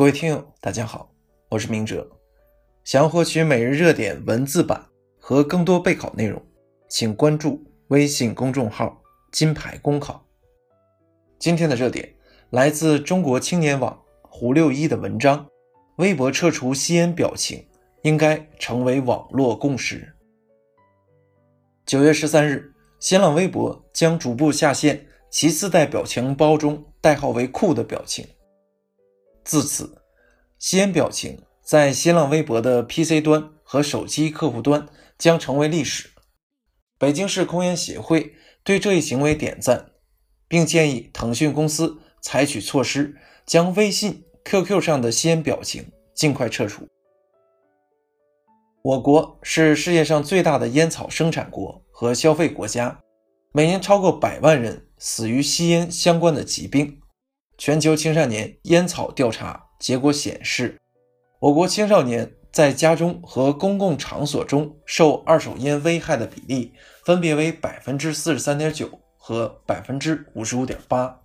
各位听友，大家好，我是明哲。想要获取每日热点文字版和更多备考内容，请关注微信公众号“金牌公考”。今天的热点来自中国青年网胡六一的文章：“微博撤除吸烟表情，应该成为网络共识。”九月十三日，新浪微博将逐步下线其自带表情包中代号为“酷”的表情。自此，吸烟表情在新浪微博的 PC 端和手机客户端将成为历史。北京市控烟协会对这一行为点赞，并建议腾讯公司采取措施，将微信、QQ 上的吸烟表情尽快撤除。我国是世界上最大的烟草生产国和消费国家，每年超过百万人死于吸烟相关的疾病。全球青少年烟草调查结果显示，我国青少年在家中和公共场所中受二手烟危害的比例分别为百分之四十三点九和百分之五十五点八。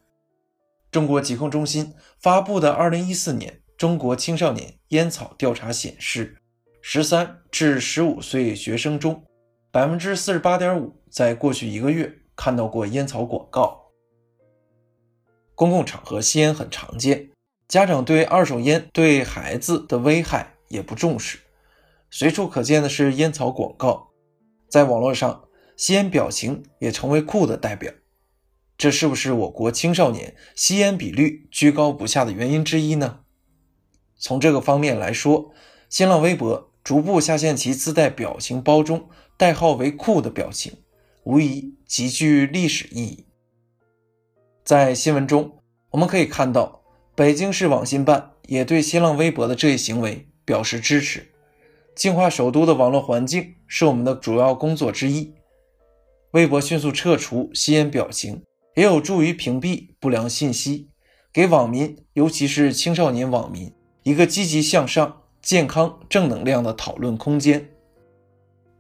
中国疾控中心发布的二零一四年中国青少年烟草调查显示，十三至十五岁学生中，百分之四十八点五在过去一个月看到过烟草广告。公共场合吸烟很常见，家长对二手烟对孩子的危害也不重视，随处可见的是烟草广告，在网络上，吸烟表情也成为酷的代表，这是不是我国青少年吸烟比率居高不下的原因之一呢？从这个方面来说，新浪微博逐步下线其自带表情包中代号为酷的表情，无疑极具历史意义。在新闻中，我们可以看到，北京市网信办也对新浪微博的这一行为表示支持。净化首都的网络环境是我们的主要工作之一。微博迅速撤除吸烟表情，也有助于屏蔽不良信息，给网民，尤其是青少年网民一个积极向上、健康、正能量的讨论空间。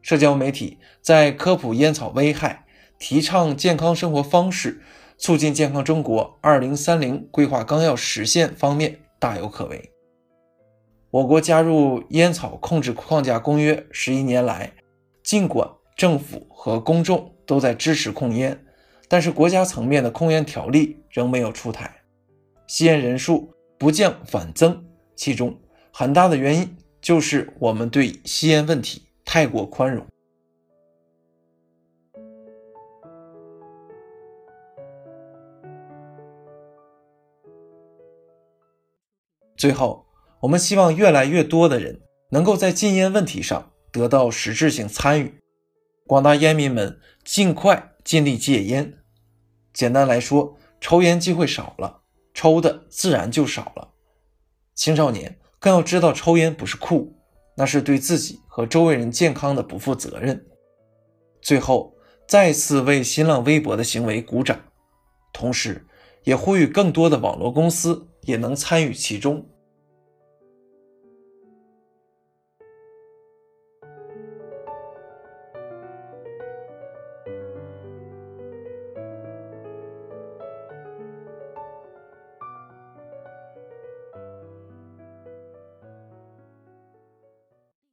社交媒体在科普烟草危害、提倡健康生活方式。促进健康中国二零三零规划纲要实现方面大有可为。我国加入烟草控制框架公约十一年来，尽管政府和公众都在支持控烟，但是国家层面的控烟条例仍没有出台，吸烟人数不降反增。其中很大的原因就是我们对吸烟问题太过宽容。最后，我们希望越来越多的人能够在禁烟问题上得到实质性参与，广大烟民们尽快尽力戒烟。简单来说，抽烟机会少了，抽的自然就少了。青少年更要知道，抽烟不是酷，那是对自己和周围人健康的不负责任。最后，再次为新浪微博的行为鼓掌，同时。也呼吁更多的网络公司也能参与其中。